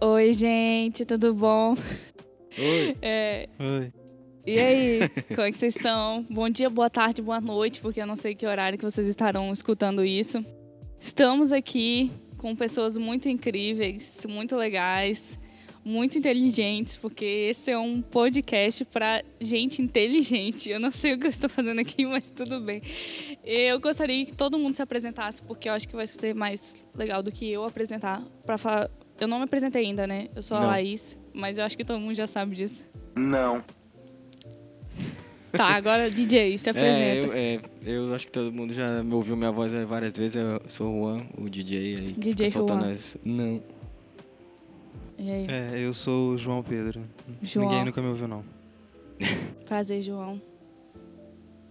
Oi, gente, tudo bom? Oi. É, Oi. E aí, como é que vocês estão? Bom dia, boa tarde, boa noite, porque eu não sei que horário que vocês estarão escutando isso. Estamos aqui com pessoas muito incríveis, muito legais, muito inteligentes, porque esse é um podcast para gente inteligente. Eu não sei o que eu estou fazendo aqui, mas tudo bem. Eu gostaria que todo mundo se apresentasse, porque eu acho que vai ser mais legal do que eu apresentar para falar. Eu não me apresentei ainda, né? Eu sou a Não. Laís, mas eu acho que todo mundo já sabe disso. Não. Tá, agora DJ, se apresenta. É eu, é, eu acho que todo mundo já me ouviu minha voz várias vezes. Eu sou o Juan, o DJ aí. DJ soltando Juan. as- Não. E aí? É, eu sou o João Pedro. João. Ninguém nunca me ouviu, não. Prazer, João.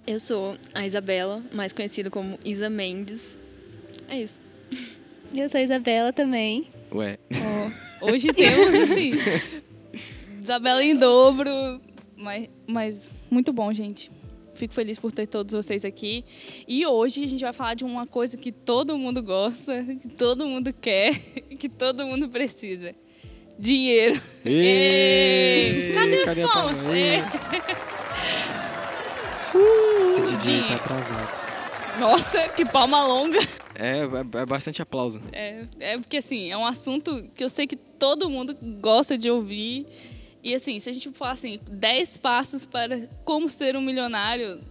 Eu sou a Isabela, mais conhecida como Isa Mendes. É isso. Eu sou a Isabela também. Ué. Ó, hoje temos, assim, Isabela em dobro, mas, mas muito bom, gente. Fico feliz por ter todos vocês aqui. E hoje a gente vai falar de uma coisa que todo mundo gosta, que todo mundo quer, que todo mundo precisa. Dinheiro. Ê! Cadê os Cadê a palmas? palma? É. O DJ Dinheiro. tá atrasado. Nossa, que palma longa. É, é, é bastante aplauso. É, é porque, assim, é um assunto que eu sei que todo mundo gosta de ouvir. E, assim, se a gente falar assim, 10 passos para como ser um milionário,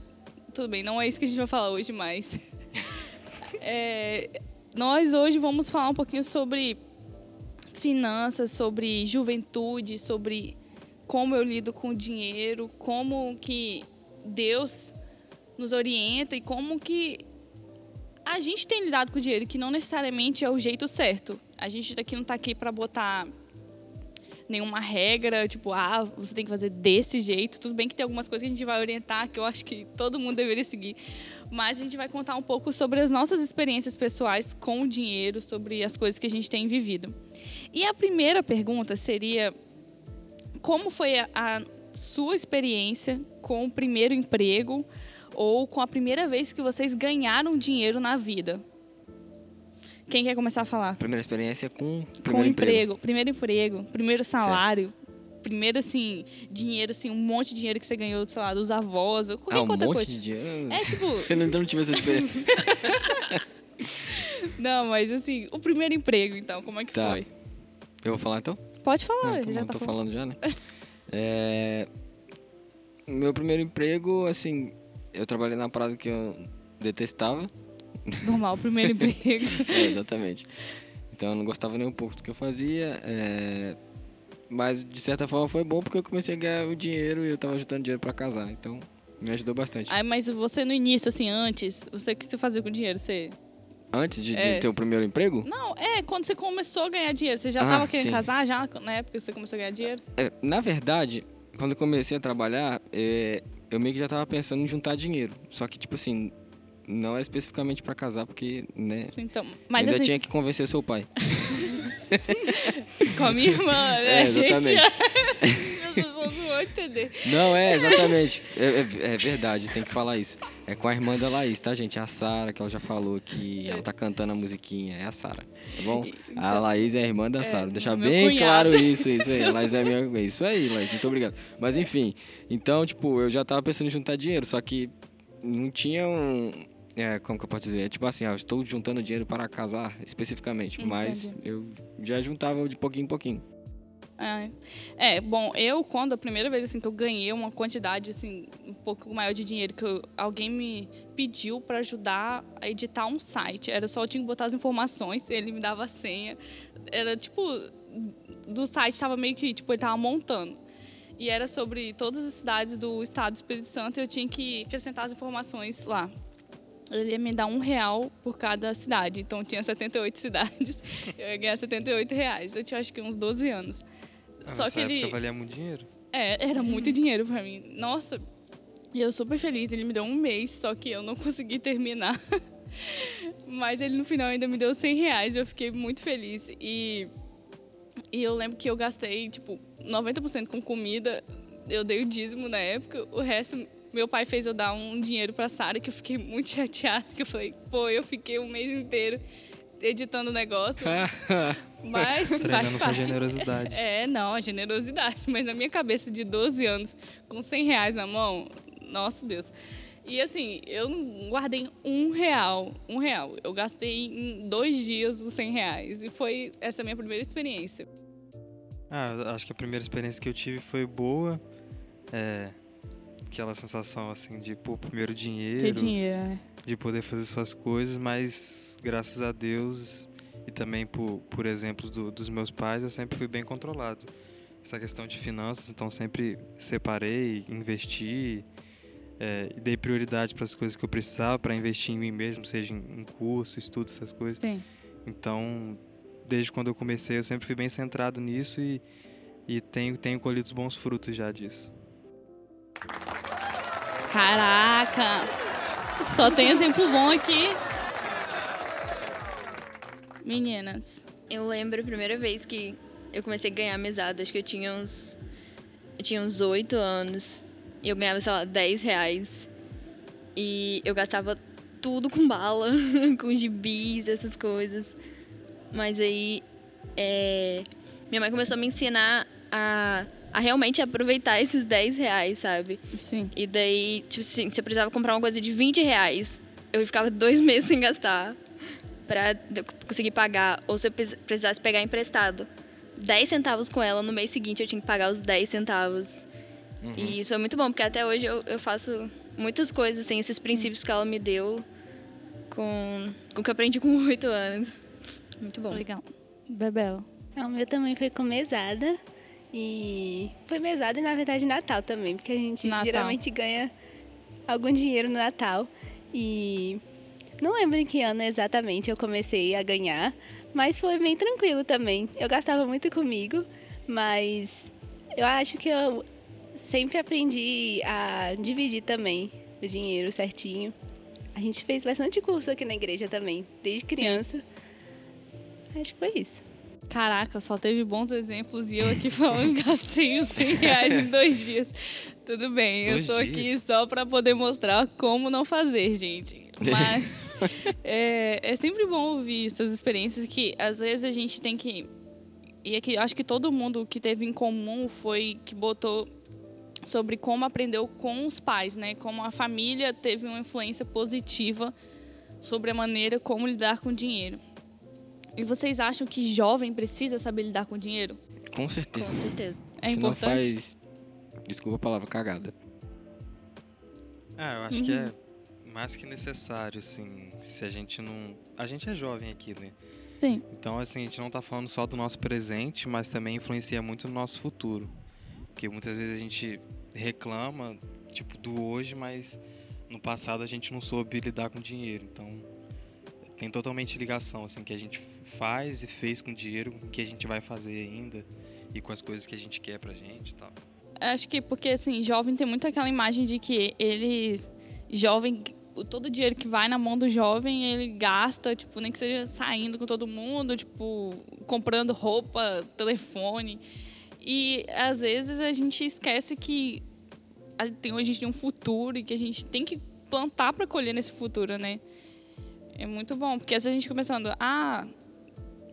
tudo bem, não é isso que a gente vai falar hoje, mas. É, nós hoje vamos falar um pouquinho sobre finanças, sobre juventude, sobre como eu lido com o dinheiro, como que Deus nos orienta e como que a gente tem lidado com o dinheiro, que não necessariamente é o jeito certo. A gente daqui não tá aqui para botar nenhuma regra, tipo, ah, você tem que fazer desse jeito. Tudo bem que tem algumas coisas que a gente vai orientar, que eu acho que todo mundo deveria seguir. Mas a gente vai contar um pouco sobre as nossas experiências pessoais com o dinheiro, sobre as coisas que a gente tem vivido. E a primeira pergunta seria: como foi a, a sua experiência com o primeiro emprego ou com a primeira vez que vocês ganharam dinheiro na vida? Quem quer começar a falar? Primeira experiência com com primeiro emprego, primeiro emprego, primeiro salário, primeiro assim, dinheiro assim, um monte de dinheiro que você ganhou, sei lá, dos avós, ou qualquer Ah, um outra monte coisa. de dinheiro. É tipo, Eu não, não tive essa experiência. não, mas assim, o primeiro emprego, então, como é que Tá. foi? Eu vou falar então? Pode falar, Ah, então já não tá tô falando. falando já, né? É, Meu primeiro emprego, assim, eu trabalhei na parada que eu detestava. Normal, primeiro emprego. É, exatamente. Então eu não gostava nem um pouco do que eu fazia. é, Mas de certa forma foi bom porque eu comecei a ganhar o dinheiro e eu tava juntando dinheiro pra casar. Então me ajudou bastante. Aí, mas você no início, assim, antes, você o que você fazia com o dinheiro? Você. Antes de, de É. ter o primeiro emprego, Não, é, quando você começou a ganhar dinheiro, você já Ah, tava querendo sim. casar já na época que você começou a ganhar dinheiro? é, na verdade, quando eu comecei a trabalhar, é, eu meio que já tava pensando em juntar dinheiro. Só que, tipo assim, não é especificamente pra casar, porque, né? Então, mas ainda assim, tinha que convencer seu pai. com a minha irmã, né, É, exatamente. gente? As pessoas não vão entender. Não, é, exatamente. É, é- é verdade, tem que falar isso. É com a irmã da Laís, tá, gente? É a Sara, que ela já falou que ela tá cantando a musiquinha. É a Sara, tá bom? A Laís é a irmã da Sara. Deixar meu bem cunhado. claro isso, isso aí. Laís é minha. Isso aí, Laís, muito obrigado. Mas enfim, então, tipo, eu já tava pensando em juntar dinheiro, só que não tinha um. É, como que eu posso dizer? É tipo assim, ah, eu estou juntando dinheiro para casar, especificamente. Mas Entendi. eu já juntava de pouquinho em pouquinho. É. É, bom, eu quando a primeira vez assim que eu ganhei uma quantidade assim um pouco maior de dinheiro que eu- alguém me pediu para ajudar a editar um site, era só eu tinha que botar as informações, ele me dava a senha. Era tipo do site tava meio que tipo ele tava montando. E era sobre todas as cidades do estado do Espírito Santo e eu tinha que acrescentar as informações lá. Ele ia me dar um real por cada cidade. Então tinha 78 cidades. Eu ia ganhar 78 reais. Eu tinha acho que uns 12 anos. Ah, Só que ele. valia muito dinheiro. É, era muito dinheiro pra mim. Nossa, E eu super feliz, ele me deu um mês, só que eu não consegui terminar. Mas ele no final ainda me deu 100 reais, eu fiquei muito feliz. E, e eu lembro que eu gastei, tipo, 90% com comida. Eu dei o dízimo na época, o resto meu pai fez eu dar um dinheiro pra Sara, que eu fiquei muito chateada, que eu falei, pô, eu fiquei um mês inteiro editando o negócio. mas faz Treinando sua parte. generosidade. É, não, a generosidade. Mas na minha cabeça de 12 anos, com 100 reais na mão, nossa Deus. E assim, eu não guardei um real, um real. Eu gastei em dois dias os 100 reais. E foi essa minha primeira experiência. Ah, acho que a primeira experiência que eu tive foi boa. É, aquela sensação assim de pô, primeiro dinheiro, Ter dinheiro, né? de poder fazer suas coisas, mas graças a Deus e também por, por exemplos do- dos meus pais, eu sempre fui bem controlado. Essa questão de finanças, então sempre separei, investi, é, e dei prioridade para as coisas que eu precisava para investir em mim mesmo, seja em, em curso, estudo, essas coisas. Sim. Então, desde quando eu comecei, eu sempre fui bem centrado nisso e, e tenho, tenho colhido os bons frutos já disso. Caraca! Só tem exemplo bom aqui. Meninas. Eu lembro a primeira vez que eu comecei a ganhar mesada, acho que eu tinha uns. Eu tinha uns 8 anos. E eu ganhava, sei lá, 10 reais. E eu gastava tudo com bala, com gibis, essas coisas. Mas aí. é, minha mãe começou a me ensinar a, a realmente aproveitar esses 10 reais, sabe? Sim. E daí, tipo assim, se eu precisava comprar uma coisa de 20 reais, eu ficava dois meses sem gastar pra eu conseguir pagar. Ou se eu precis- precisasse pegar emprestado 10 centavos com ela, no mês seguinte eu tinha que pagar os 10 centavos. E isso é muito bom, porque até hoje eu, eu faço muitas coisas, assim, esses princípios que ela me deu com, com o que eu aprendi com 8 anos. Muito bom. Legal. Bebel. Ah, O meu também foi com mesada. E foi mesada e, na verdade, Natal também, porque a gente Natal. geralmente ganha algum dinheiro no Natal. E não lembro em que ano exatamente eu comecei a ganhar, mas foi bem tranquilo também. Eu gastava muito comigo, mas eu acho que eu sempre aprendi a dividir também o dinheiro certinho. A gente fez bastante curso aqui na igreja também, desde criança. Acho que foi isso. Caraca, só teve bons exemplos e eu aqui falando gastei os 100 reais em dois dias. Tudo bem, eu Dois sou dias? aqui só pra poder mostrar como não fazer, gente. Mas é, é sempre bom ouvir essas experiências que às vezes a gente tem que. E é que acho que todo mundo que teve em comum foi que botou sobre como aprendeu com os pais, né? Como a família teve uma influência positiva sobre a maneira como lidar com o dinheiro. E vocês acham que jovem precisa saber lidar com dinheiro? Com Com certeza. certeza. É Se não importante? faz. Desculpa a palavra cagada. Ah, eu acho que é mais que necessário, assim, se a gente não... A gente é jovem aqui, né? Sim. Então, assim, a gente não tá falando só do nosso presente, mas também influencia muito no nosso futuro. Porque muitas vezes a gente reclama, tipo, do hoje, mas no passado a gente não soube lidar com dinheiro. Então, tem totalmente ligação, assim, que a gente faz e fez com dinheiro, o que a gente vai fazer ainda e com as coisas que a gente quer pra gente tal. Acho que porque, assim, jovem tem muito aquela imagem de que ele. Jovem. Todo o dinheiro que vai na mão do jovem, ele gasta, tipo, nem que seja saindo com todo mundo, tipo, comprando roupa, telefone. E às vezes a gente esquece que a gente tem um futuro e que a gente tem que plantar para colher nesse futuro, né? É muito bom, porque às vezes a gente começando, ah,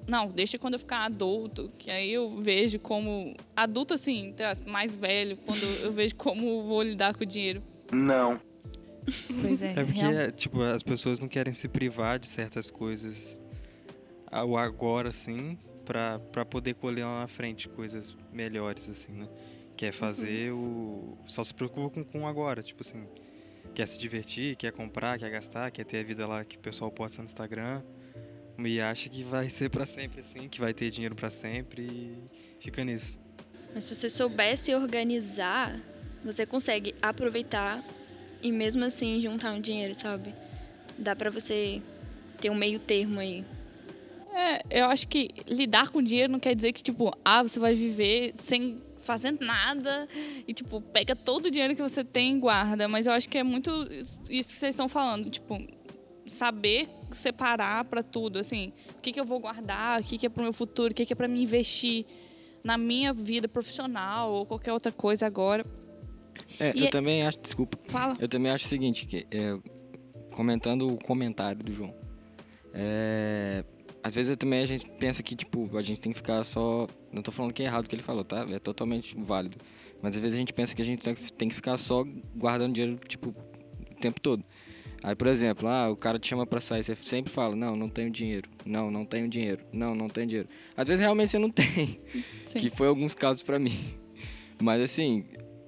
não, deixa quando eu ficar adulto, que aí eu vejo como adulto assim, mais velho, quando eu vejo como vou lidar com o dinheiro. Não. Pois é. É porque, real- tipo, as pessoas não querem se privar de certas coisas ao agora, assim, pra, pra poder colher lá na frente coisas melhores, assim, né? Quer fazer o... Só se preocupa com, com o agora, tipo assim... Quer se divertir, quer comprar, quer gastar, quer ter a vida lá que o pessoal posta no Instagram. E acha que vai ser pra sempre, assim, que vai ter dinheiro pra sempre e fica nisso. Mas se você souber se organizar, você consegue aproveitar e mesmo assim juntar um dinheiro, sabe? Dá pra você ter um meio termo aí. É, eu acho que lidar com dinheiro não quer dizer que, tipo, ah, você vai viver sem, fazendo nada e, tipo, pega todo o dinheiro que você tem e guarda. Mas eu acho que é muito isso que vocês estão falando. Tipo, saber separar para tudo, assim, o que, que eu vou guardar, o que, que é pro meu futuro, o que, que é para me investir na minha vida profissional ou qualquer outra coisa agora. É, E eu é- também acho, desculpa, Fala. eu também acho o seguinte, que é, comentando o comentário do João, é, às vezes também a gente pensa que, tipo, a gente tem que ficar só, não tô falando que é errado o que ele falou, tá? É totalmente válido, mas às vezes a gente pensa que a gente tem que- ficar só guardando dinheiro, tipo, o tempo todo. Aí, por exemplo, ah, o cara te chama pra sair, você sempre fala, não, não tenho dinheiro, não, não tenho dinheiro, não, não tenho dinheiro. Às vezes realmente você não tem, Sim. que foi alguns casos pra mim. Mas assim,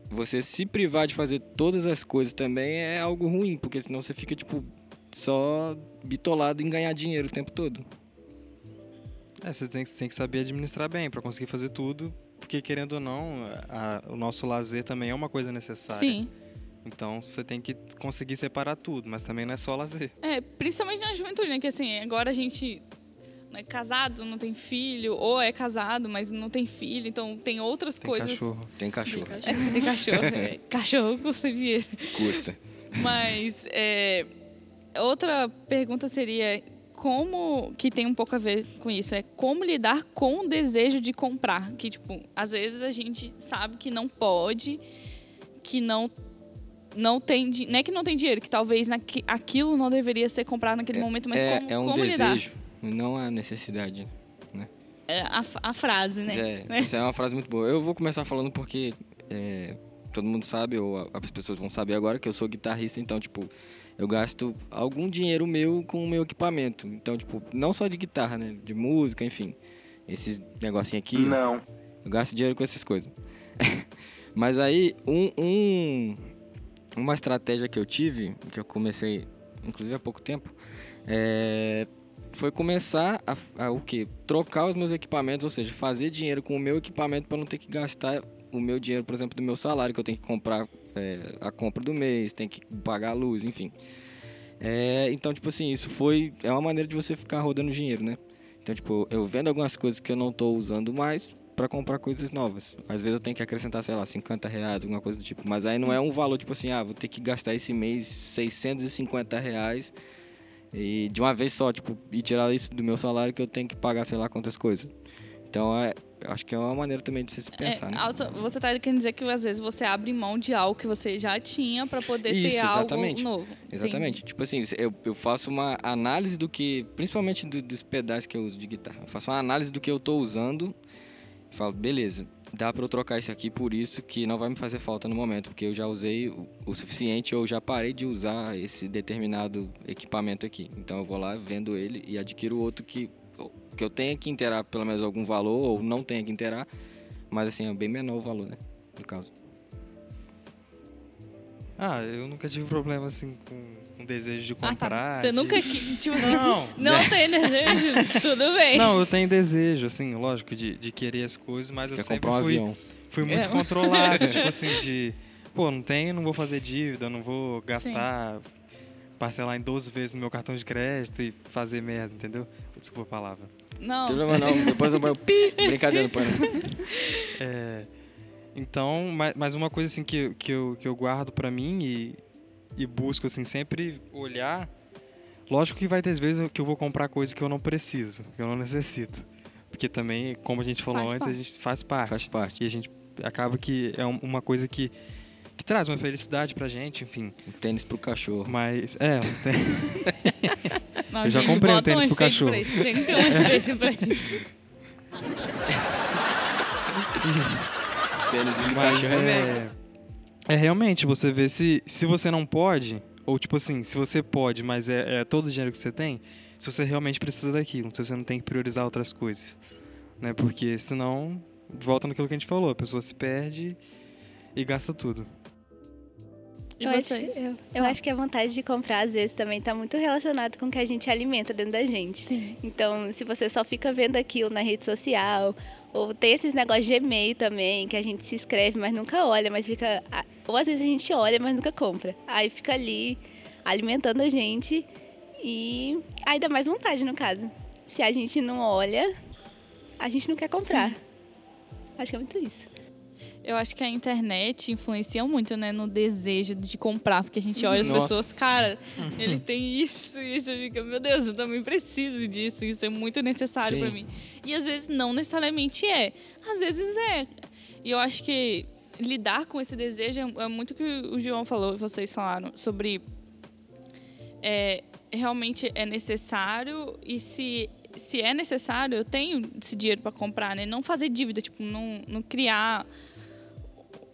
você se privar de fazer todas as coisas também é algo ruim, porque senão você fica, tipo, só bitolado em ganhar dinheiro o tempo todo. É, você tem, que- tem que saber administrar bem para conseguir fazer tudo, porque querendo ou não, a- o nosso lazer também é uma coisa necessária. Sim. Então você tem que conseguir separar tudo, mas também não é só lazer. É, principalmente na juventude, né? Que assim, agora a gente não é casado, não tem filho, ou é casado, mas não tem filho, então tem outras Tem coisas. cachorro. Tem cachorro, É, tem cachorro. é. cachorro custa dinheiro. custa. Mas é, outra pergunta seria como que tem um pouco a ver com isso é como lidar com o desejo de comprar que tipo às vezes a gente sabe que não pode que não não tem não é que não tem dinheiro que talvez naqui, aquilo não deveria ser comprado naquele momento mas é, como, é um como lidar desejo, não a necessidade. é a, a frase né É, Né? Essa é uma frase muito boa. Eu vou começar falando porque é, todo mundo sabe, ou as pessoas vão saber agora, que eu sou guitarrista, então, tipo, eu gasto algum dinheiro meu com o meu equipamento. Então, tipo, não só de guitarra, né? De música, enfim. Esses negocinho aqui. Não. Eu gasto dinheiro com essas coisas. Mas aí, um, um- uma estratégia que eu tive, que eu comecei, inclusive há pouco tempo, é, foi começar a, a o quê? Trocar os meus equipamentos, ou seja, fazer dinheiro com o meu equipamento para não ter que gastar o meu dinheiro, por exemplo, do meu salário, que eu tenho que comprar é, a compra do mês, tem que pagar a luz, enfim. É, então, tipo assim, isso foi. É uma maneira de você ficar rodando dinheiro, né? Então, tipo, eu vendo algumas coisas que eu não tô usando mais para comprar coisas novas. Às vezes eu tenho que acrescentar, sei lá, 50 reais, alguma coisa do tipo. Mas aí não é um valor, tipo assim, ah, vou ter que gastar esse mês 650 reais e de uma vez só, tipo, e tirar isso do meu salário que eu tenho que pagar, sei lá, quantas coisas. Então, é, eu acho que é uma maneira também de você se pensar, É, né? auto- você tá querendo dizer que às vezes você abre mão de algo que você já tinha para poder ter Isso, algo exatamente. novo Exatamente. Entendi. Tipo assim, eu, eu faço uma análise do que, principalmente do- dos pedais que eu uso de guitarra. Eu faço uma análise do que eu tô usando e falo, beleza, dá para eu trocar isso aqui por isso que não vai me fazer falta no momento, porque eu já usei o, o suficiente, eu já parei de usar esse determinado equipamento aqui. Então eu vou lá, vendo ele e adquiro outro que, que eu tenha que inteirar pelo menos algum valor ou não tenha que inteirar, mas assim, é bem menor o valor, né? No caso. Ah, eu nunca tive problema assim com, com desejo de Ah, tá. comprar. Você de- nunca tipo assim, Não. não tem desejo, tudo bem. Não, eu tenho desejo, assim, lógico, de, de querer as coisas, mas eu Quer sempre comprar um fui, avião. fui muito É. controlado, tipo assim, de... Pô, não tenho, não vou fazer dívida, não vou gastar, parcelar em 12 vezes no meu cartão de crédito e fazer merda, entendeu? Desculpa a palavra. Não, Não tem problema não, depois eu ponho pi, brincadeira, põe. É, então, mas, uma coisa assim que, que, eu, que eu guardo pra mim e, e busco assim sempre olhar, lógico que vai ter vezes que eu vou comprar coisa que eu não preciso, que eu não necessito. Porque também, como a gente falou Faz antes, a parte. gente faz parte. Faz parte. E a gente acaba que é um- uma coisa que, que traz uma felicidade pra gente, enfim. Um tênis pro cachorro. Mas, é, tem- não, eu já gente, comprei um bota tênis pro efeito cachorro. pra isso, Tem que ter um efeito pra isso. Tênis do Mas cachorro é é, é realmente você vê se, se você não pode, ou tipo assim, se você pode, mas é, é todo o dinheiro que você tem, se você realmente precisa daquilo, se você não tem que priorizar outras coisas. Né? Porque senão, volta naquilo que a gente falou, a pessoa se perde e gasta tudo. E eu acho, vocês? eu, eu acho que a vontade de comprar, às vezes, também está muito relacionado com o que a gente alimenta dentro da gente. Sim. Então, se você só fica vendo aquilo na rede social, ou tem esses negócios de e-mail também, que a gente se inscreve, mas nunca olha, mas fica. Ou às vezes a gente olha, mas nunca compra. Aí fica ali alimentando a gente e aí dá mais vontade, no caso. Se a gente não olha, a gente não quer comprar. Acho que é muito isso. Eu acho que a internet influencia muito, né, no desejo de comprar, porque a gente olha as Nossa. pessoas, cara, ele tem isso, e você fica, meu Deus, eu também preciso disso, isso é muito necessário pra mim. E às vezes não necessariamente é, às vezes é. E eu acho que lidar com esse desejo é, é muito o que o João falou, e vocês falaram sobre é, realmente é necessário e se se é necessário, eu tenho esse dinheiro para comprar, né? Não fazer dívida, tipo, não, não criar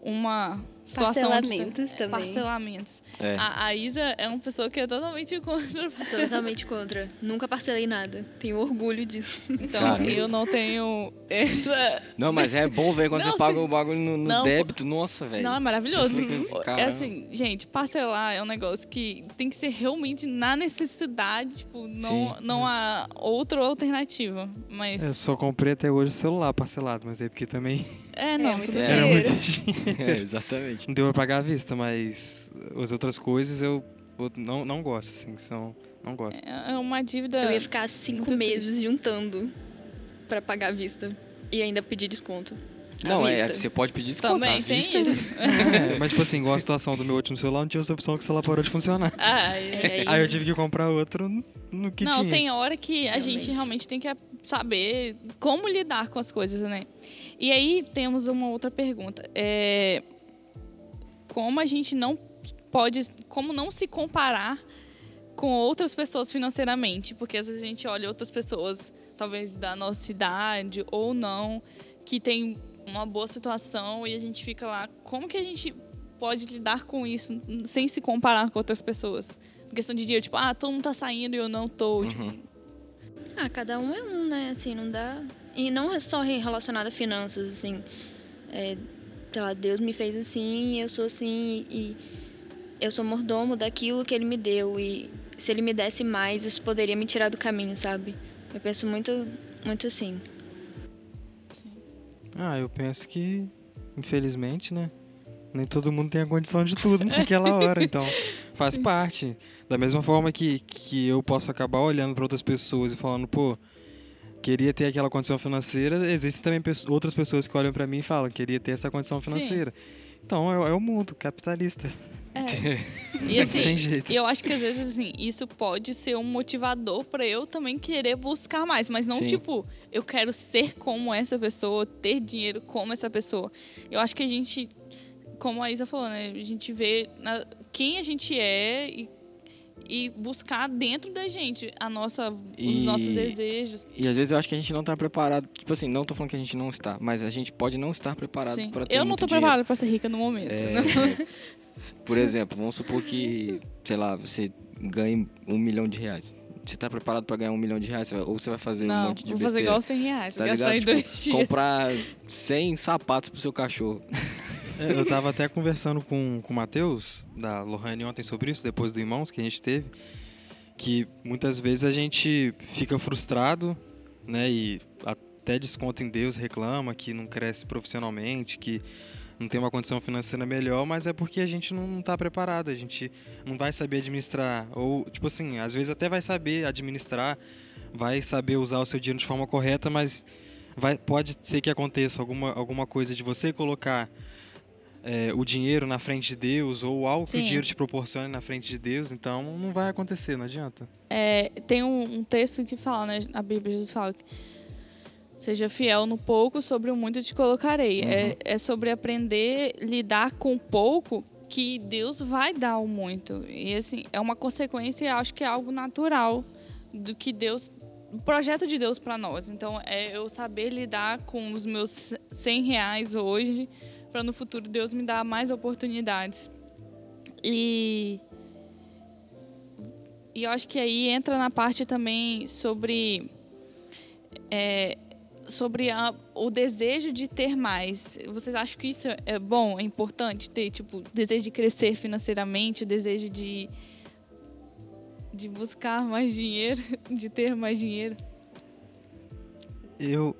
uma situação Parcelamentos é, também. Parcelamentos. É. A, a Isa é uma pessoa que é totalmente contra. Totalmente contra. Nunca parcelei nada. Tenho orgulho disso. Então, eu não tenho essa. Não, mas é bom ver quando Não, você paga sim. o bagulho no, no Não, débito. Nossa, velho. Não, é maravilhoso. Fica assim, é assim, gente, parcelar é um negócio que tem que ser realmente na necessidade, tipo, não, Sim. não há outra alternativa. Mas. Eu só comprei até hoje o celular parcelado, mas aí porque também É, não, muito tudo bem. era dinheiro. muito dinheiro. É, exatamente. Não deu pra pagar à vista, mas as outras coisas eu, não, não gosto, assim, que são. Não gosto. É uma dívida. Eu ia ficar cinco Muito meses juntando pra pagar à vista. E ainda pedir desconto. Não, é, você pode pedir desconto Também à tem vista. isso. É, mas, tipo assim, igual a situação do meu último celular, não tinha essa opção que o celular parou de funcionar. Ah, É, é. aí- Aí eu tive que comprar outro no que Não, tinha. tem hora que a gente Realmente. realmente tem que saber como lidar com as coisas, né? E aí temos uma outra pergunta. É, como a gente não pode, como não se comparar com outras pessoas financeiramente? Porque às vezes a gente olha outras pessoas, talvez da nossa idade ou não, que tem uma boa situação e a gente fica lá, como que a gente pode lidar com isso sem se comparar com outras pessoas? Em questão de dinheiro, tipo, ah, todo mundo tá saindo e eu não tô. Tipo, Uhum. Ah, cada um é um, né? Assim, não dá. E não é só relacionado a finanças, assim. É, sei lá, Deus me fez assim, eu sou assim, e eu sou mordomo daquilo que Ele me deu. E se Ele me desse mais, isso poderia me tirar do caminho, sabe? Eu penso muito, muito assim. Ah, eu penso que, infelizmente, né? Nem todo mundo tem a condição de tudo naquela hora, então faz parte. Da mesma forma que, que eu posso acabar olhando para outras pessoas e falando, pô, queria ter aquela condição financeira, existem também outras pessoas que olham para mim e falam, queria ter essa condição financeira. Então é, é o mundo capitalista. E Não assim, tem jeito. e eu acho que às vezes assim, isso pode ser um motivador pra eu também querer buscar mais, mas não Sim. tipo, eu quero ser como essa pessoa, ter dinheiro como essa pessoa. Eu acho que a gente, como a Isa falou, né, a gente vê na- quem a gente é e, e buscar dentro da gente a nossa, E- os nossos desejos. E às vezes eu acho que a gente não tá preparado. Tipo assim, não tô falando que a gente não está, mas a gente pode não estar preparado para ter Eu não dinheiro. preparada pra ser rica no momento. É, né? por exemplo, vamos supor que, sei lá, você ganhe um milhão de reais. Você tá preparado pra ganhar um milhão de reais? Ou você vai fazer um Não, monte de vou fazer besteira? igual 100 reais, Tá gastar ligado? em Tipo, comprar 100 sapatos pro seu cachorro. É, Eu tava até conversando com, com o Matheus, da Lohane, ontem sobre isso, depois do Irmãos que a gente teve, que muitas vezes a gente fica frustrado, né, e até desconta em Deus, reclama que não cresce profissionalmente, que não tem uma condição financeira melhor, mas é porque a gente não, não tá preparado, a gente não vai saber administrar, ou, tipo assim, às vezes até vai saber administrar, vai saber usar o seu dinheiro de forma correta, mas vai, pode ser que aconteça alguma, alguma coisa de você colocar é, o dinheiro na frente de Deus ou algo que Sim. o dinheiro te proporcione na frente de Deus, então não vai acontecer, não adianta. É, tem um, um texto que fala, né? A Bíblia, Jesus fala que seja fiel no pouco, sobre o muito te colocarei. É, é sobre aprender a lidar com pouco que Deus vai dar o muito. E assim, é uma consequência, eu acho que é algo natural do que Deus o projeto de Deus para nós. Então, é eu saber lidar com os meus 100 reais hoje, para no futuro Deus me dar mais oportunidades. E e eu acho que aí entra na parte também sobre é, sobre a- o desejo de ter mais. Vocês acham que isso é bom, é importante ter tipo desejo de crescer financeiramente, o desejo de de buscar mais dinheiro, de ter mais dinheiro? Eu,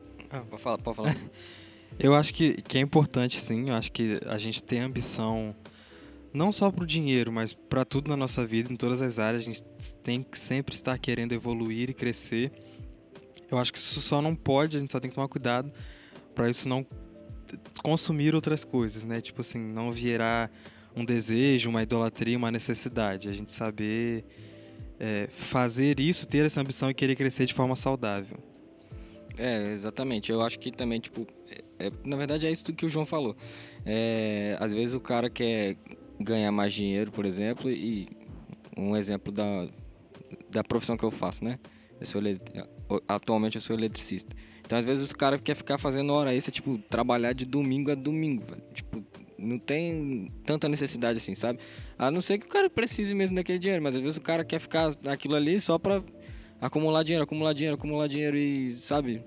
Pode falar, pode falar. eu acho que, que é importante sim, eu acho que a gente tem ambição não só para o dinheiro, mas para tudo na nossa vida, em todas as áreas, a gente tem que sempre estar querendo evoluir e crescer. Eu acho que isso só não pode, a gente só tem que tomar cuidado para isso não consumir outras coisas, né? Tipo assim, não virar um desejo, uma idolatria, uma necessidade. A gente saber é, fazer isso, ter essa ambição e querer crescer de forma saudável. É, exatamente. Eu acho que também, tipo, é, na verdade é isso que o João falou. É, às vezes o cara quer ganhar mais dinheiro, por exemplo, e um exemplo da, da profissão que eu faço, né? Eu sou atualmente eu sou eletricista. Então, às vezes, os caras querem ficar fazendo hora extra, tipo, trabalhar de domingo a domingo, velho. Tipo, não tem tanta necessidade assim, sabe? A não ser que o cara precise mesmo daquele dinheiro, mas às vezes o cara quer ficar naquilo ali só pra acumular dinheiro, acumular dinheiro, acumular dinheiro e, sabe?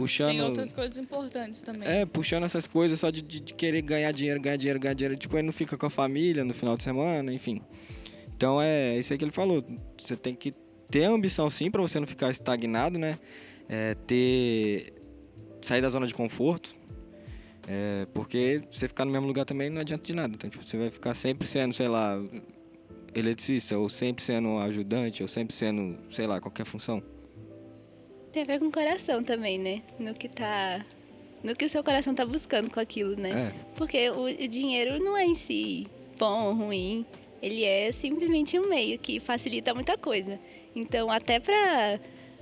Puxando. Tem outras coisas importantes também. É, puxando essas coisas só de, de, de querer ganhar dinheiro, ganhar dinheiro, ganhar dinheiro. Tipo, aí não fica com a família no final de semana, enfim. Então é isso aí que ele falou. Você tem que ter ambição sim para você não ficar estagnado, né? É, ter sair da zona de conforto. É, porque você ficar no mesmo lugar também não adianta de nada. Então, tipo, você vai ficar sempre sendo, sei lá, eletricista, ou sempre sendo ajudante, ou sempre sendo, sei lá, qualquer função. Tem a ver com o coração também, né? No que tá. No que o seu coração tá buscando com aquilo, né? É. Porque o, o dinheiro não é em si bom ou ruim. Ele é simplesmente um meio que facilita muita coisa. Então, até para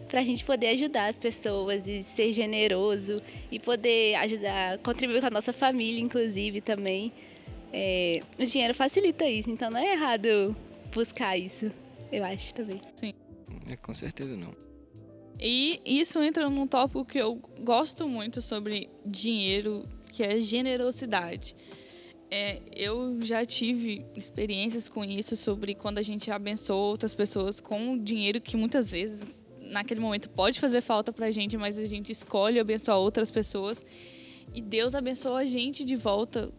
para a gente poder ajudar as pessoas e ser generoso e poder ajudar, contribuir com a nossa família, inclusive, também. É, o dinheiro facilita isso, então não é errado buscar isso, eu acho também. Sim. É, com certeza não. E isso entra num tópico que eu gosto muito sobre dinheiro, que é generosidade. É, eu já tive experiências com isso sobre quando a gente abençoa outras pessoas com dinheiro que muitas vezes naquele momento pode fazer falta pra gente, mas a gente escolhe abençoar outras pessoas e Deus abençoa a gente de volta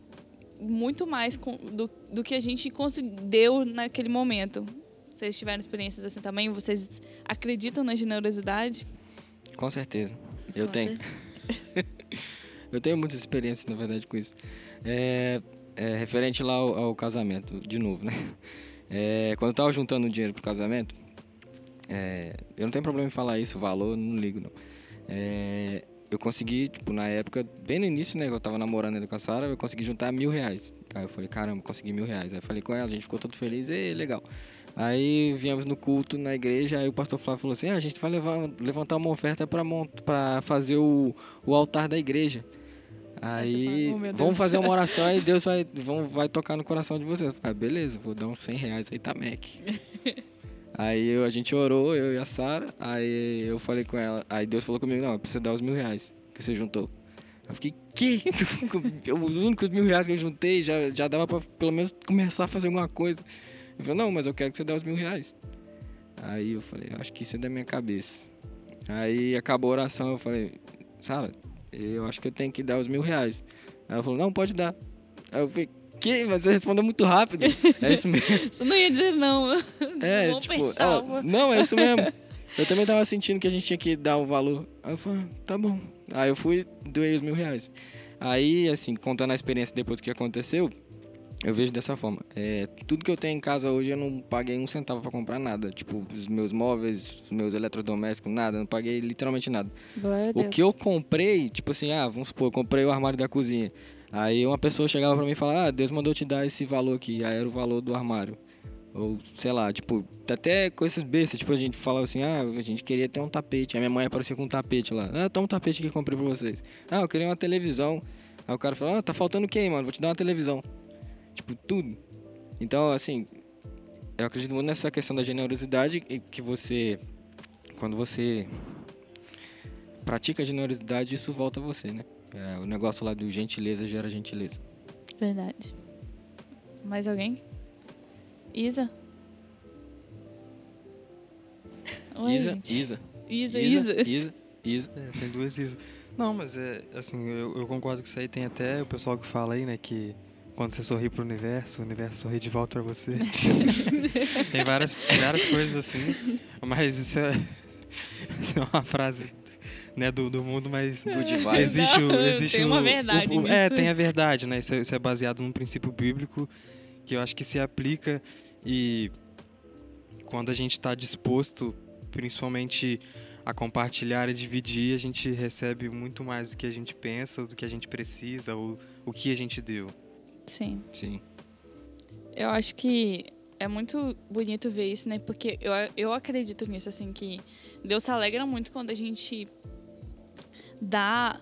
muito mais do, do que a gente deu naquele momento. Vocês tiveram experiências assim também? Vocês acreditam na generosidade? Com certeza. Eu Com tenho. eu tenho muitas experiências, na verdade, com isso. É, é, referente lá ao, ao, casamento, de novo, né? É, quando eu tava juntando dinheiro pro casamento, é, eu não tenho problema em falar isso, valor, não ligo não. É, eu consegui, tipo, na época, bem no início, né, eu tava namorando ainda com a Sara, eu consegui juntar mil reais. Aí eu falei, caramba, consegui mil reais. Aí eu falei com ela, a gente ficou todo feliz, e legal. Aí viemos no culto na igreja, aí o pastor Flávio falou assim: ah, a gente vai levar, levantar uma oferta para fazer o, o altar da igreja. Aí, fala, oh, vamos fazer uma oração e Deus vai, vão, vai tocar no coração de vocês. Eu falei, ah, beleza, vou dar uns 100 reais aí, tá, Mac. aí eu, a gente orou, eu e a Sara, aí eu falei com ela, aí Deus falou comigo, não, precisa dar os mil reais que você juntou. Eu fiquei, que? os únicos mil reais que eu juntei já, já dava pra pelo menos começar a fazer alguma coisa. Ele falou, não, mas eu quero que você dê os mil reais. Aí eu falei, acho que isso é da minha cabeça. Aí acabou a oração, eu falei, Sara, eu acho que eu tenho que dar os mil reais. Aí ela falou, não, pode dar. Aí eu falei, que? Mas você respondeu muito rápido. É isso mesmo. Você não ia dizer não. É, Vamos tipo, pensar, ela, não, é isso mesmo. Eu também tava sentindo que a gente tinha que dar o valor. Aí eu falei, ah, tá bom. Aí eu fui, doei os mil reais. Aí, assim, contando a experiência depois do que aconteceu, eu vejo dessa forma. É, tudo que eu tenho em casa hoje eu não paguei um centavo para comprar nada. Tipo, os meus móveis, os meus eletrodomésticos, nada. Não paguei literalmente nada. Glória a Deus. O que eu comprei, tipo assim, ah, vamos supor, eu comprei o armário da cozinha. Aí uma pessoa chegava pra mim e falava, ah, Deus mandou te dar esse valor aqui. Aí era o valor do armário. Ou, sei lá, tipo, até coisas bestas. Tipo, a gente falava assim, ah, a gente queria ter um tapete. Aí minha mãe aparecia com um tapete lá. Ah, tá um tapete que eu comprei pra vocês. Ah, eu queria uma televisão. Aí o cara falou, ah, tá faltando o quê, mano? Vou te dar uma televisão. Tipo, tudo. Então, assim, eu acredito muito nessa questão da generosidade e que você, quando você pratica a generosidade, isso volta a você, né? É, o negócio lá do gentileza gera gentileza. Verdade. Mais alguém? Isa? Oi, Isa, gente. Isa, Isa, Isa, Isa. Isa, Isa. É, tem duas isas. Não, mas é assim, eu, eu concordo com isso aí. Tem até o pessoal que fala aí, né, que quando você sorri pro universo, o universo sorri de volta pra você. tem várias, várias coisas assim, mas isso é, isso é uma frase né, do, do mundo, mas Good vibes. existe o, existe Tem uma o- verdade o- o- É, tem a verdade, né? Isso é, isso é baseado num princípio bíblico que eu acho que se aplica e quando a gente está disposto, principalmente a compartilhar e dividir, a gente recebe muito mais do que a gente pensa, do que a gente precisa, ou o que a gente deu. Sim. Sim. Eu acho que é muito bonito ver isso, né? Porque eu, eu acredito nisso, assim, que Deus se alegra muito quando a gente dá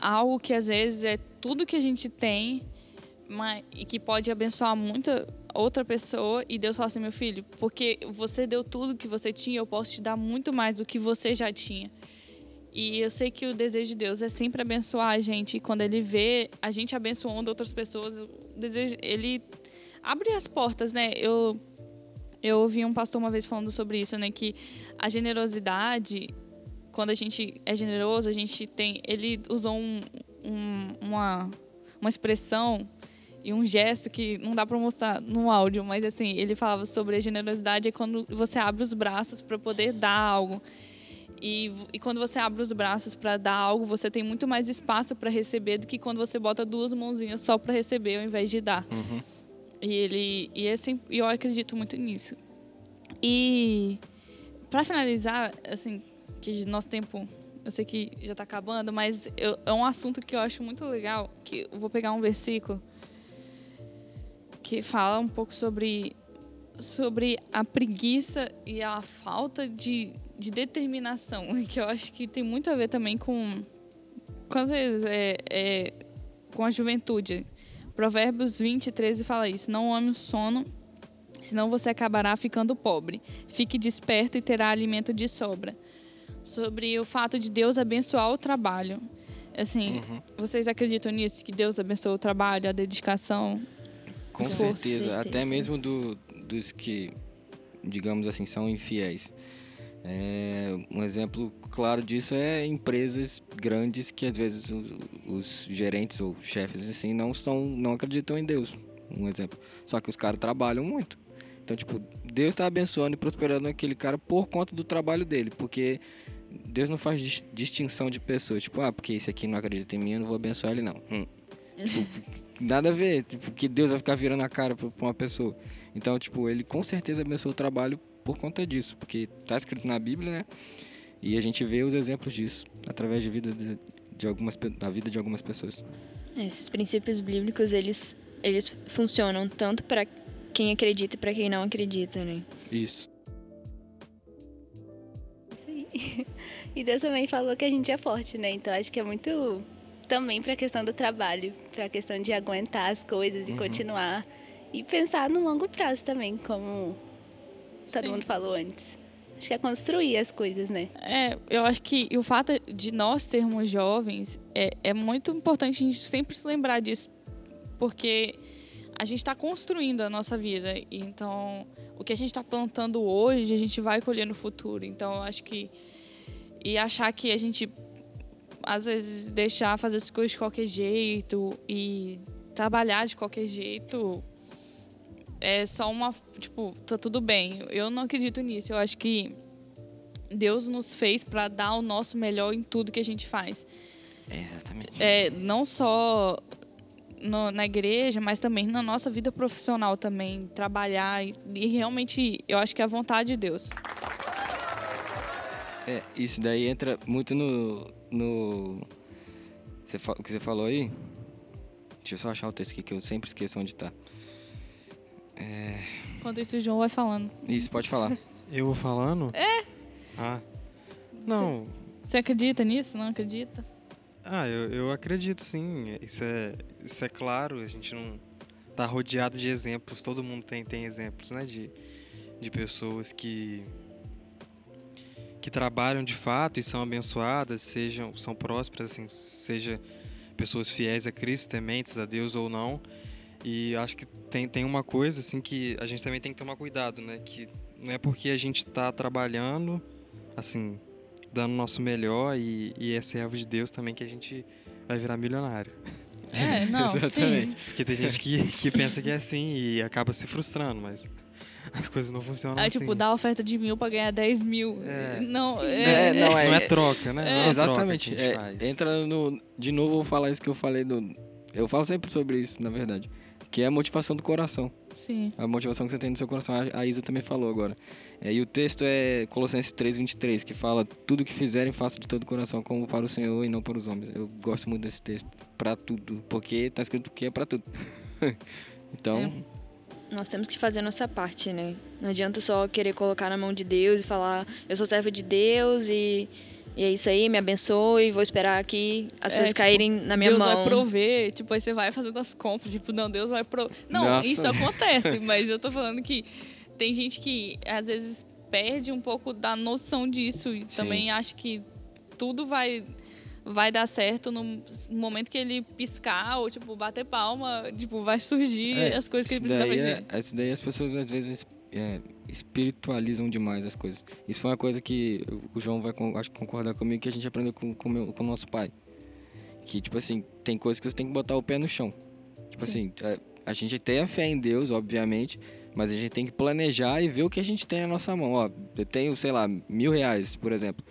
algo que às vezes é tudo que a gente tem mas, e que pode abençoar muita outra pessoa e Deus fala assim, meu filho, porque você deu tudo que você tinha, eu posso te dar muito mais do que você já tinha. E eu sei que o desejo de Deus é sempre abençoar a gente. E quando ele vê a gente abençoando outras pessoas, desejo, ele abre as portas, né? Eu, eu ouvi um pastor uma vez falando sobre isso, né? Que a generosidade, quando a gente é generoso, a gente tem. Ele usou um, um, uma, uma expressão e um gesto que não dá para mostrar no áudio, mas assim, ele falava sobre a generosidade é quando você abre os braços para poder dar algo. E, e quando você abre os braços para dar algo, você tem muito mais espaço para receber do que quando você bota duas mãozinhas só para receber ao invés de dar. Uhum. E ele e assim, eu acredito muito nisso. E para finalizar, assim, que nosso tempo, eu sei que já está acabando, mas eu, é um assunto que eu acho muito legal, que eu vou pegar um versículo que fala um pouco sobre sobre a preguiça e a falta de, de determinação, que eu acho que tem muito a ver também com, com às vezes, é, é, com a juventude. Provérbios 20, 13 fala isso: Não ame o sono, senão você acabará ficando pobre. Fique desperto e terá alimento de sobra. Sobre o fato de Deus abençoar o trabalho. Assim, Uhum. vocês acreditam nisso? Que Deus abençoa o trabalho, a dedicação? Com certeza. Certeza. Até mesmo do, dos que, digamos assim, são infiéis. É, um exemplo claro disso é empresas grandes que às vezes os, os gerentes ou chefes assim não são não acreditam em Deus. Um exemplo. Só que os caras trabalham muito. Então, tipo, Deus está abençoando e prosperando aquele cara por conta do trabalho dele, porque Deus não faz dis- distinção de pessoas, tipo, ah, porque esse aqui não acredita em mim, eu não vou abençoar ele não. Hum. Tipo, nada a ver, tipo, que Deus vai ficar virando a cara pra uma pessoa. Então, tipo, ele com certeza abençoou o trabalho por conta disso, porque tá escrito na Bíblia, né? E a gente vê os exemplos disso através de vida de, de algumas da vida de algumas pessoas. Esses princípios bíblicos, eles, eles funcionam tanto para quem acredita e para quem não acredita, né? Isso. Isso aí. E Deus também falou que a gente é forte, né? Então acho que é muito também para a questão do trabalho, para a questão de aguentar as coisas e continuar e pensar no longo prazo também, como todo Sim. mundo falou antes. Acho que é construir as coisas, né? É, eu acho que o fato de nós sermos jovens é, é muito importante a gente sempre se lembrar disso, porque a gente está construindo a nossa vida. Então, o que a gente está plantando hoje, a gente vai colher no futuro. Então, eu acho que. E achar que a gente, às vezes, deixar fazer as coisas de qualquer jeito e trabalhar de qualquer jeito é só uma. Tipo, tá tudo bem. Eu não acredito nisso. Eu acho que. Deus nos fez para dar o nosso melhor em tudo que a gente faz. exatamente. É, não só no- na igreja, mas também na nossa vida profissional também, trabalhar e, e realmente eu acho que é a vontade de Deus. É, isso daí entra muito no. no você o que você falou aí? Deixa eu só achar o texto aqui que eu sempre esqueço onde tá. Enquanto isso o João vai falando. Isso, pode falar. Eu vou falando? É. Ah. Não, Você acredita nisso? Não acredita? Ah, eu, eu acredito sim. Isso é, isso é claro. A gente não tá rodeado de exemplos. Todo mundo tem, tem exemplos, né? De, de pessoas que que trabalham de fato e são abençoadas, sejam são prósperas, assim, seja pessoas fiéis a Cristo, tementes a Deus ou não. E acho que tem, tem uma coisa assim que a gente também tem que tomar cuidado, né? Que não é porque a gente está trabalhando, assim, dando o nosso melhor e, e é servo de Deus também que a gente vai virar milionário. É, não, Exatamente. sim. Porque tem gente que, que pensa que é assim e acaba se frustrando, mas as coisas não funcionam Aí, assim. tipo, dá oferta de mil pra ganhar 10 mil. É. Não, É, é, não, Não é troca, né? Não é Exatamente. troca a É, gente faz. entra no. De novo, eu vou falar isso que eu falei no. Eu falo sempre sobre isso, na verdade. Que é a motivação do coração. Sim. A motivação que você tem no seu coração. A- A Isa também falou agora. É, e o texto é Colossenses 3:23, que fala: "Tudo que fizerem, faça de todo o coração como para o Senhor e não para os homens". Eu gosto muito desse texto para tudo, porque tá escrito que é para tudo. então, É. Nós temos que fazer a nossa parte, né? Não adianta só querer colocar na mão de Deus e falar, eu sou servo de Deus e, e é isso aí, me abençoe, vou esperar que as É, coisas tipo, caírem na minha Deus mão. vai prover, tipo, aí você vai fazendo as compras, tipo, não, Deus vai prover. Não, Nossa. isso acontece, mas eu tô falando que tem gente que às vezes perde um pouco da noção disso e Sim. também acha que tudo vai vai dar certo no momento que ele piscar ou tipo bater palma, tipo, vai surgir É, as coisas que ele precisa fazer. é- Isso daí as pessoas às vezes é, espiritualizam demais as coisas. Isso foi uma coisa que o João vai acho concordar comigo que a gente aprendeu com, com, meu, com o nosso pai. Que, tipo assim, tem coisas que você tem que botar o pé no chão. Tipo assim, a, a gente tem a fé em Deus, obviamente, mas a gente tem que planejar e ver o que a gente tem na nossa mão. Ó, eu tenho, sei lá, mil reais, por exemplo.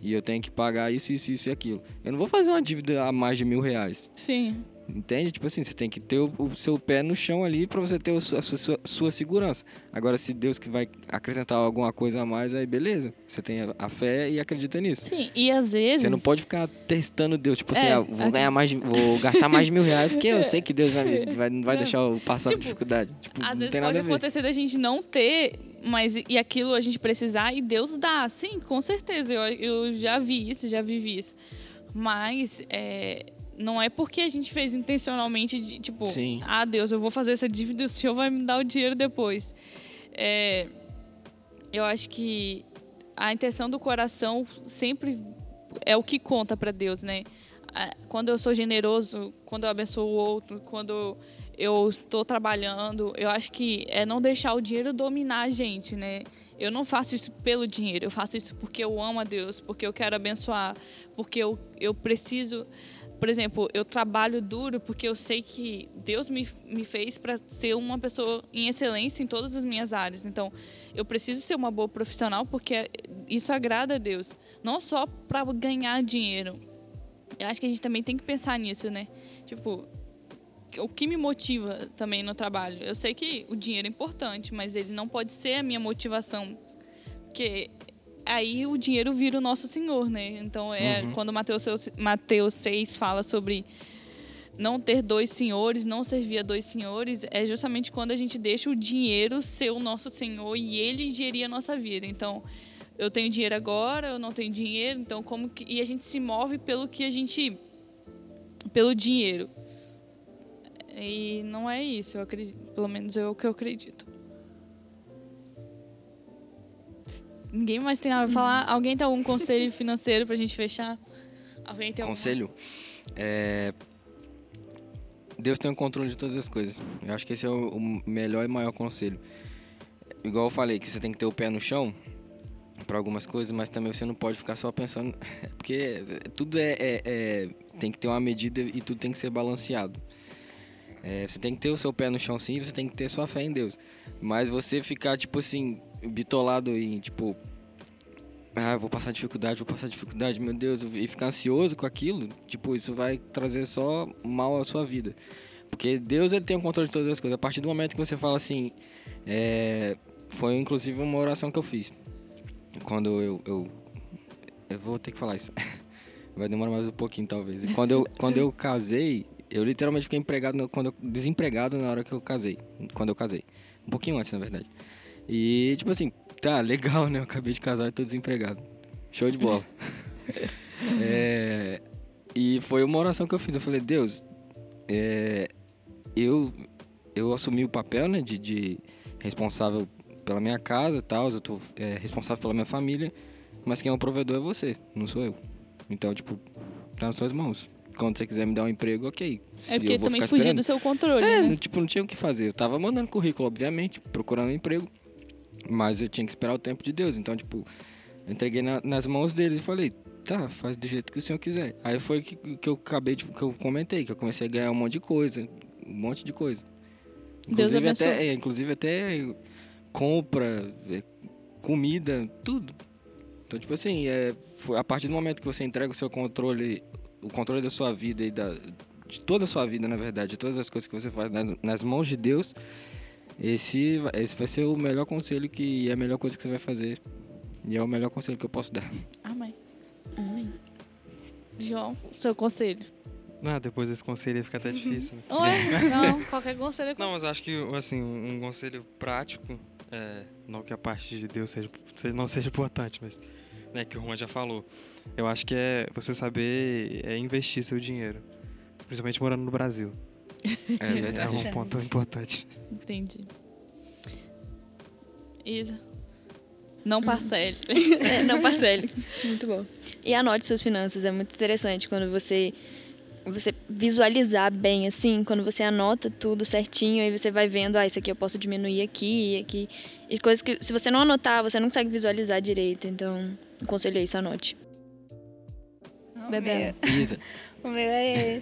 E eu tenho que pagar isso, isso, isso e aquilo. Eu não vou fazer uma dívida a mais de mil reais. Sim. Entende? Tipo assim, você tem que ter o, o seu pé no chão ali pra você ter a sua, sua, sua segurança. Agora, se Deus que vai acrescentar alguma coisa a mais, aí beleza. Você tem a, a fé e acredita nisso. Sim, e às vezes Você não pode ficar testando Deus, tipo assim, É, ah, vou ganhar mais, vou gastar mais de mil reais porque eu sei que Deus vai, me- vai, vai deixar eu passar Tipo, dificuldade. Tipo, Às vezes pode acontecer da gente não ter, mas e aquilo a gente precisar e Deus dá. Sim, com certeza. Eu, eu já vi isso, já vivi isso. Mas é, não é porque a gente fez intencionalmente, de, tipo, Sim. ah, Deus, eu vou fazer essa dívida e o Senhor vai me dar o dinheiro depois. É, eu acho que a intenção do coração sempre é o que conta para Deus, né? Quando eu sou generoso, quando eu abençoo o outro, quando eu estou trabalhando, eu acho que é não deixar o dinheiro dominar a gente, né? Eu não faço isso pelo dinheiro, eu faço isso porque eu amo a Deus, porque eu quero abençoar, porque eu, eu preciso. Por exemplo, eu trabalho duro porque eu sei que Deus me, me fez para ser uma pessoa em excelência em todas as minhas áreas. Então, eu preciso ser uma boa profissional porque isso agrada a Deus. Não só para ganhar dinheiro. Eu acho que a gente também tem que pensar nisso, né? Tipo, o que me motiva também no trabalho? Eu sei que o dinheiro é importante, mas ele não pode ser a minha motivação. Porque aí o dinheiro vira o nosso senhor, né? Então é Uhum. quando Mateus, Mateus 6 fala sobre não ter dois senhores, não servir a dois senhores, é justamente quando a gente deixa o dinheiro ser o nosso senhor e ele gerir a nossa vida. Então, eu tenho dinheiro agora, eu não tenho dinheiro, então como que e a gente se move pelo que a gente pelo dinheiro. E não é isso, eu acredito, pelo menos é o que eu acredito. Ninguém mais tem nada pra falar? Alguém tem algum conselho financeiro pra gente fechar? Alguém tem algum Conselho? É... Deus tem o controle de todas as coisas. Eu acho que esse é o melhor e maior conselho. Igual eu falei, que você tem que ter o pé no chão para algumas coisas, mas também você não pode ficar só pensando. Porque tudo é, é- é- tem que ter uma medida e tudo tem que ser balanceado. É, você tem que ter o seu pé no chão sim, você tem que ter sua fé em Deus. Mas você ficar, tipo assim, bitolado em, tipo, ah, vou passar dificuldade, vou passar dificuldade, meu Deus, e ficar ansioso com aquilo, tipo, isso vai trazer só mal à sua vida. Porque Deus ele tem o controle de todas as coisas. A partir do momento que você fala assim, é, foi inclusive uma oração que eu fiz. Quando eu, eu eu vou ter que falar isso. Vai demorar mais um pouquinho talvez. Quando eu quando eu casei, eu literalmente fiquei empregado quando eu- desempregado na hora que eu casei, quando eu casei. Um pouquinho antes, na verdade. E tipo assim, tá, legal, né? Eu acabei de casar e tô desempregado. Show de bola. É, e foi uma oração que eu fiz. Eu falei, Deus, é, eu, eu assumi o papel né, de, de responsável pela minha casa e tal, eu tô é, responsável pela minha família, mas quem é o provedor é você, não sou eu. Então, tipo, tá nas suas mãos. Quando você quiser me dar um emprego, ok. Se É porque eu vou também esperando, do seu controle, é, né? tipo, não tinha o que fazer. Eu tava mandando currículo, obviamente, procurando um emprego. Mas eu tinha que esperar o tempo de Deus. Então, tipo, eu entreguei na- nas mãos deles e falei, tá, faz do jeito que o senhor quiser. Aí foi que, que eu acabei de. que eu comentei, que eu comecei a ganhar um monte de coisa. Um monte de coisa. Deus Inclusive abençoe. até, é, inclusive até compra, é, comida, tudo. Então, tipo assim, é, a partir do momento que você entrega o seu controle, o controle da sua vida e da, de toda a sua vida, na verdade, de todas as coisas que você faz nas, nas mãos de Deus, esse, vai- esse vai ser o melhor conselho que é a melhor coisa que você vai fazer. E é o melhor conselho que eu posso dar. Amém. João, seu conselho. Não, depois desse conselho ia ficar até difícil, né? Ué, não, qualquer conselho é Não, conselho. mas eu acho que, assim, um um conselho prático, é, não que a parte de Deus seja, não seja importante, mas né, que o Roman já falou. Eu acho que é você saber é, investir seu dinheiro. Principalmente morando no Brasil. É É um ponto importante. Entendi. Isa. Não parcele. É, não parcele. Muito bom. E anote suas finanças. É muito interessante quando você você visualizar bem assim, quando você anota tudo certinho, aí você vai vendo, ah, isso aqui eu posso diminuir aqui, aqui. E coisas que se você não anotar, você não consegue visualizar direito. Então, o conselho é isso, anote. Bebê. Isa. O meu é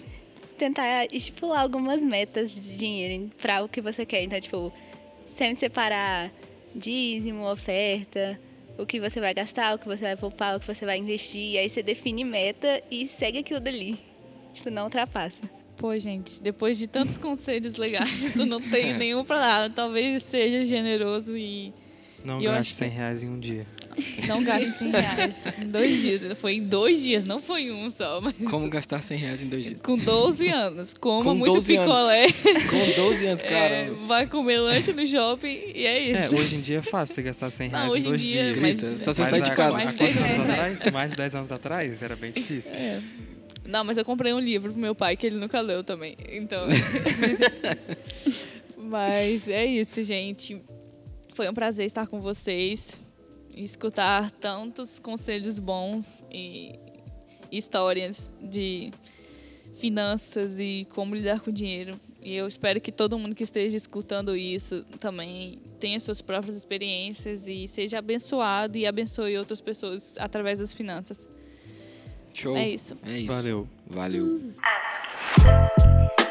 tentar estipular algumas metas de dinheiro para o que você quer. Então, tipo, sempre separar dízimo, oferta, o que você vai gastar, o que você vai poupar, o que você vai investir. E aí você define meta e segue aquilo dali. Tipo, não ultrapassa. Pô, gente, depois de tantos conselhos legais, eu não tenho nenhum pra dar. Talvez seja generoso e Não E eu gaste acho que- 100 reais em um dia. não gaste 100 reais em dois dias. Foi em dois dias, não foi em um só. Mas Como gastar 100 reais em dois dias? com 12 anos, coma Com muito 12 anos. picolé, Com 12 anos, é, cara. vai comer lanche no shopping e é É, isso. hoje em dia é fácil você gastar 100 Não, reais hoje em dois dia, dias. mas- só você Mas sai de casa. mais Há de quantos 10 anos atrás? Mais de 10 anos atrás era bem difícil. É. Não, mas eu comprei um livro pro meu pai que ele nunca leu também. Então. mas é isso, gente. Foi um prazer estar com vocês e escutar tantos conselhos bons e histórias de finanças e como lidar com dinheiro. E eu espero que todo mundo que esteja escutando isso também tenha suas próprias experiências e seja abençoado e abençoe outras pessoas através das finanças. Show. É isso. É isso. Valeu. Valeu. A